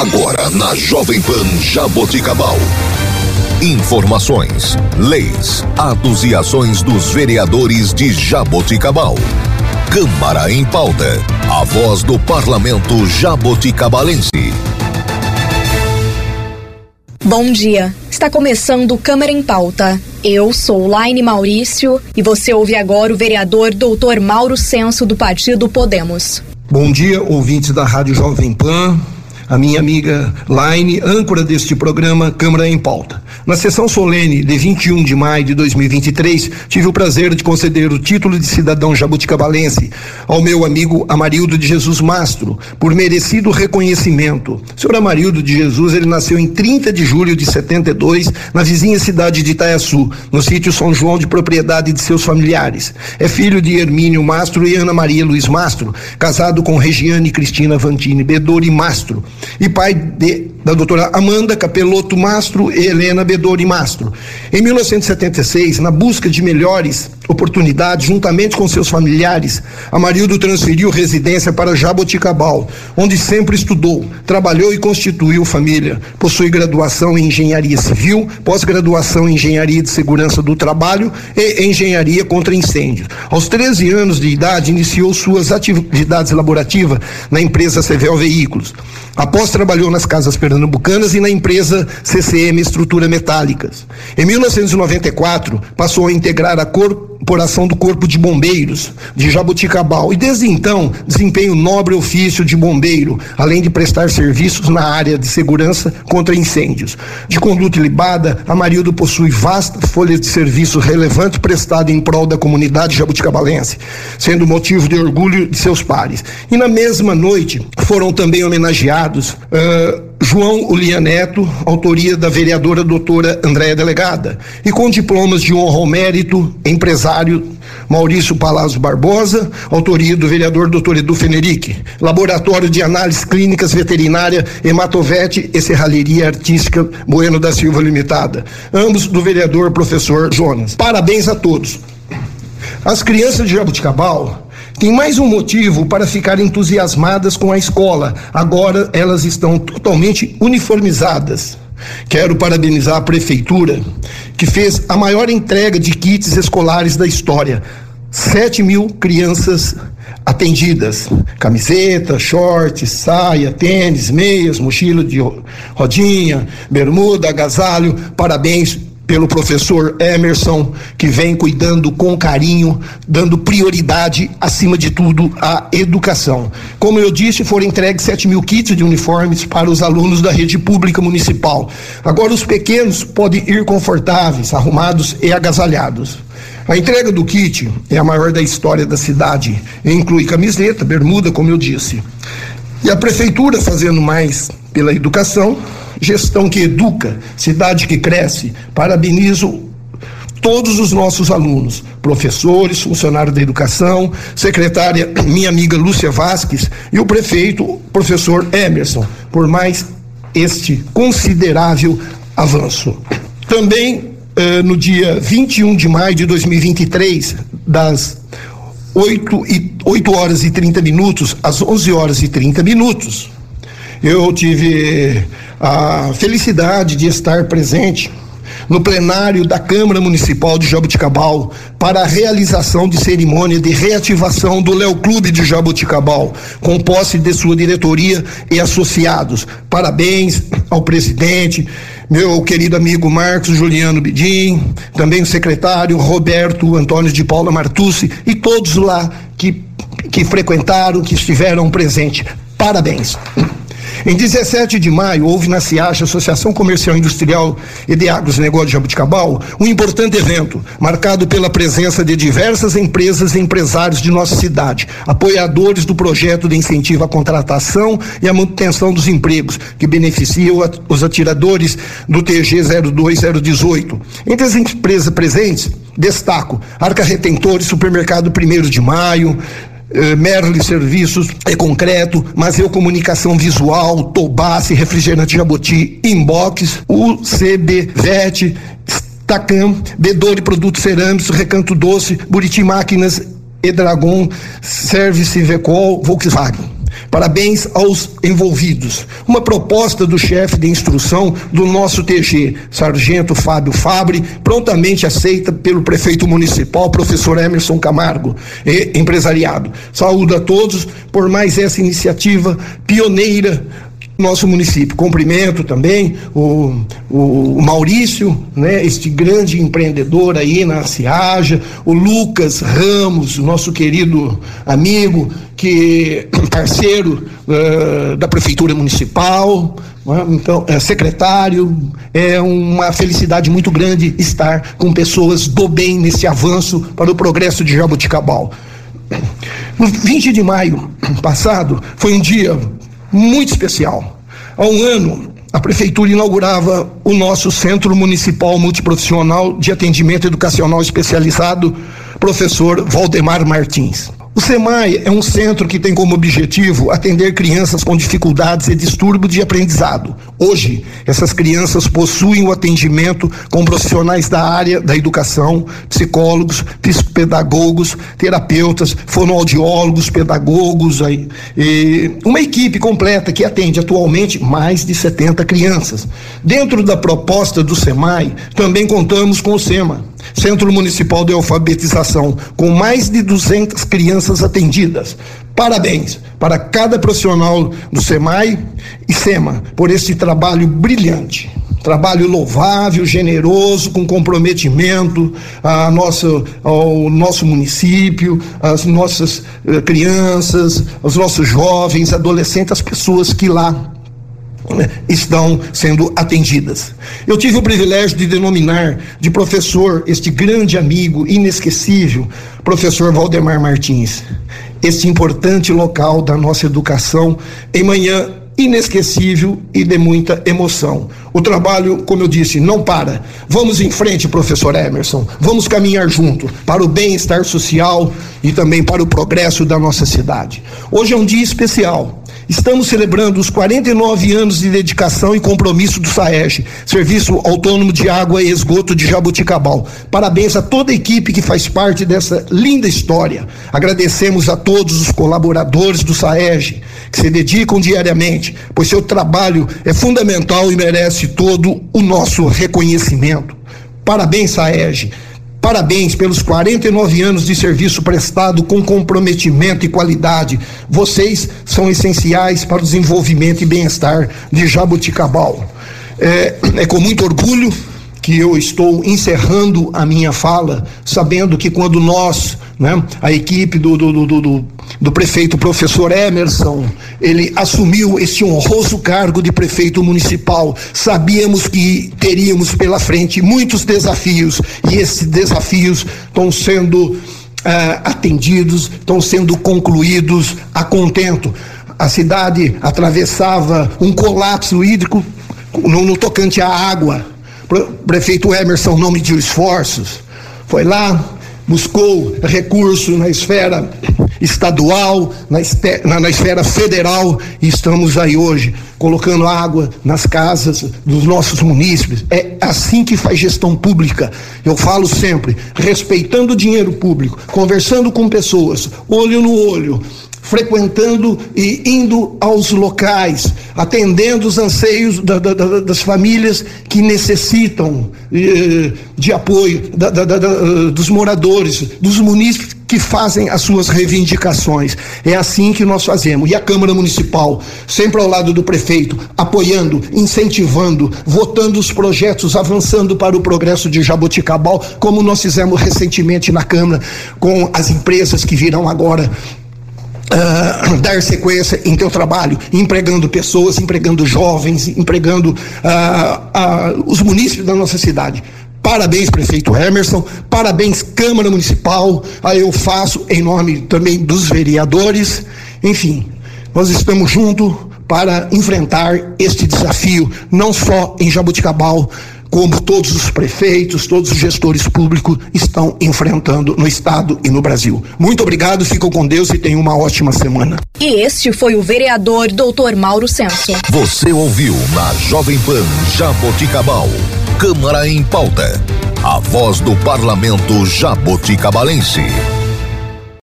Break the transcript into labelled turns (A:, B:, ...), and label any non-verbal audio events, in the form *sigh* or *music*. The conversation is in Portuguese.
A: Agora na Jovem Pan Jaboticabal. Informações, leis, atos e ações dos vereadores de Jaboticabal. Câmara em pauta. A voz do parlamento jaboticabalense.
B: Bom dia. Está começando Câmara em Pauta. Eu sou Laine Maurício e você ouve agora o vereador Dr. Mauro Senso do Partido Podemos.
C: Bom dia, ouvintes da Rádio Jovem Pan a minha amiga Laine, âncora deste programa Câmara em Pauta. Na sessão solene de 21 de maio de 2023, tive o prazer de conceder o título de cidadão jabuticabalense ao meu amigo Amarildo de Jesus Mastro, por merecido reconhecimento. O senhor Amarildo de Jesus, ele nasceu em 30 de julho de 72, na vizinha cidade de Itaiaçu, no sítio São João, de propriedade de seus familiares. É filho de Hermínio Mastro e Ana Maria Luiz Mastro, casado com Regiane Cristina Vantini Bedori Mastro e pai de, da doutora Amanda Capeloto Mastro e Helena Bedori Mastro. Em 1976, na busca de melhores oportunidades, juntamente com seus familiares, Amarildo transferiu residência para Jaboticabal, onde sempre estudou, trabalhou e constituiu família. Possui graduação em Engenharia Civil, pós-graduação em Engenharia de Segurança do Trabalho e Engenharia contra Incêndios. Aos 13 anos de idade, iniciou suas atividades laborativas na empresa Sevel Veículos. Após trabalhou nas casas pernambucanas e na empresa CCM Estrutura Metálicas. Em 1994, passou a integrar a corporação do Corpo de Bombeiros de Jaboticabal e desde então desempenha o nobre ofício de bombeiro, além de prestar serviços na área de segurança contra incêndios. De conduta ilibada, Amarildo possui vasta folha de serviço relevante prestada em prol da comunidade jabuticabalense, sendo motivo de orgulho de seus pares. E na mesma noite foram também homenageados uh, João Ulia Neto, autoria da vereadora doutora Andréa Delegada, e com diplomas de honra ao mérito, empresário Maurício Palazzo Barbosa, autoria do vereador doutor Edu Fenerick, Laboratório de Análises Clínicas Veterinária Hematovete e Serralheria Artística Bueno da Silva Limitada, ambos do vereador professor Jonas. Parabéns a todos. As crianças de Jabuticabal tem mais um motivo para ficar entusiasmadas com a escola. Agora elas estão totalmente uniformizadas. Quero parabenizar a prefeitura, que fez a maior entrega de kits escolares da história. 7 mil crianças atendidas. Camiseta, short, saia, tênis, meias, mochila de rodinha, bermuda, agasalho. Parabéns pelo professor Emerson, que vem cuidando com carinho, dando prioridade, acima de tudo, à educação. Como eu disse, foram entregues 7 mil kits de uniformes para os alunos da rede pública municipal. Agora, os pequenos podem ir confortáveis, arrumados e agasalhados. A entrega do kit é a maior da história da cidade. Inclui camiseta, bermuda, como eu disse. E a prefeitura fazendo mais pela educação, gestão que educa, cidade que cresce. Parabenizo todos os nossos alunos, professores, funcionários da educação, secretária, *clears throat* minha amiga Lúcia Vasques e o prefeito, professor Emerson, por mais este considerável avanço. Também eh, no dia 21 de maio de 2023, das 8, e, 8 horas e 30 minutos às 11 horas e 30 minutos, eu tive a felicidade de estar presente no plenário da Câmara Municipal de Jabuticabal para a realização de cerimônia de reativação do Léo Clube de Jabuticabal, com posse de sua diretoria e associados. Parabéns ao presidente, meu querido amigo Marcos Juliano Bidim, também o secretário Roberto Antônio de Paula Martucci e todos lá que, que frequentaram, que estiveram presentes. Parabéns. Em 17 de maio, houve na CIACH, Associação Comercial Industrial e de Agronegócio de Jabuticabal, um importante evento, marcado pela presença de diversas empresas e empresários de nossa cidade, apoiadores do projeto de incentivo à contratação e à manutenção dos empregos, que beneficia os atiradores do TG 02018. Entre as empresas presentes, destaco Arca Retentor e Supermercado 1 de Maio, eh, Merle Serviços é concreto, mas eu comunicação visual, Tobasse, Refrigerante Jaboti, Inbox, UCB VET, Stacam, Bedore Produtos Cerâmicos, Recanto Doce, Buriti Máquinas, Edragon, Service Vecol, Volkswagen. Parabéns aos envolvidos. Uma proposta do chefe de instrução do nosso TG, Sargento Fábio Fabre, prontamente aceita pelo prefeito municipal, professor Emerson Camargo, e empresariado. Saúdo a todos por mais essa iniciativa pioneira nosso município. Cumprimento também o, o, o, Maurício, né, este grande empreendedor aí na Ciaja, o Lucas Ramos, nosso querido amigo, que parceiro uh, da Prefeitura Municipal, né, então, é secretário, é uma felicidade muito grande estar com pessoas do bem nesse avanço para o progresso de Jaboticabal. No 20 de maio passado, foi um dia muito especial. Há um ano, a prefeitura inaugurava o nosso Centro Municipal Multiprofissional de Atendimento Educacional Especializado, professor Valdemar Martins. O SEMAI é um centro que tem como objetivo atender crianças com dificuldades e distúrbios de aprendizado. Hoje, essas crianças possuem o atendimento com profissionais da área da educação, psicólogos, psicopedagogos, terapeutas, fonoaudiólogos, pedagogos, e uma equipe completa que atende atualmente mais de 70 crianças. Dentro da proposta do SEMAI, também contamos com o SEMA, Centro Municipal de Alfabetização, com mais de 200 crianças atendidas. Parabéns para cada profissional do SEMAI e SEMA por esse trabalho brilhante. Trabalho louvável, generoso, com comprometimento a nossa, ao nosso município, às nossas eh, crianças, aos nossos jovens, adolescentes, as pessoas que lá estão sendo atendidas. Eu tive o privilégio de denominar de professor este grande amigo inesquecível, professor Valdemar Martins, este importante local da nossa educação em manhã inesquecível e de muita emoção. O trabalho, como eu disse, não para. Vamos em frente, professor Emerson. Vamos caminhar junto para o bem-estar social e também para o progresso da nossa cidade. Hoje é um dia especial Estamos celebrando os 49 anos de dedicação e compromisso do SAEG, Serviço Autônomo de Água e Esgoto de Jabuticabal. Parabéns a toda a equipe que faz parte dessa linda história. Agradecemos a todos os colaboradores do SAEG que se dedicam diariamente, pois seu trabalho é fundamental e merece todo o nosso reconhecimento. Parabéns, SAEG. Parabéns pelos 49 anos de serviço prestado com comprometimento e qualidade. Vocês são essenciais para o desenvolvimento e bem-estar de Jabuticabal. É, é com muito orgulho que eu estou encerrando a minha fala, sabendo que quando nós, né, a equipe do, do, do, do, do prefeito professor Emerson, ele assumiu esse honroso cargo de prefeito municipal, sabíamos que teríamos pela frente muitos desafios e esses desafios estão sendo Uh, atendidos, estão sendo concluídos a contento. A cidade atravessava um colapso hídrico no, no tocante à água. Prefeito Emerson não mediu esforços, foi lá, buscou recurso na esfera estadual, na, na, na, esfera federal, e estamos aí hoje colocando água nas casas dos nossos munícipes. É assim que faz gestão pública. Eu falo sempre, respeitando o dinheiro público, conversando com pessoas, olho no olho, frequentando e indo aos locais, atendendo os anseios da, da, da, das famílias que necessitam eh, de apoio, dos moradores, dos munícipes que fazem as suas reivindicações. É assim que nós fazemos. E a Câmara Municipal, sempre ao lado do prefeito, apoiando, incentivando, votando os projetos, avançando para o progresso de Jaboticabal, como nós fizemos recentemente na Câmara com as empresas que virão agora Uh, *clears throat* dar sequência em teu trabalho, empregando pessoas, empregando jovens, empregando uh, uh, os munícipes da nossa cidade. Parabéns, prefeito Emerson, parabéns, Câmara Municipal, aí eu faço em nome também dos vereadores. Enfim, nós estamos juntos para enfrentar este desafio, não só em Jabuticabal, como todos os prefeitos, todos os gestores públicos estão enfrentando no estado e no Brasil. Muito obrigado, ficam com Deus e tenham uma ótima semana.
B: E este foi o vereador Dr. Mauro Senso.
A: Você ouviu na Jovem Pan Jaboticabal, Câmara em Pauta, a voz do parlamento jaboticabalense.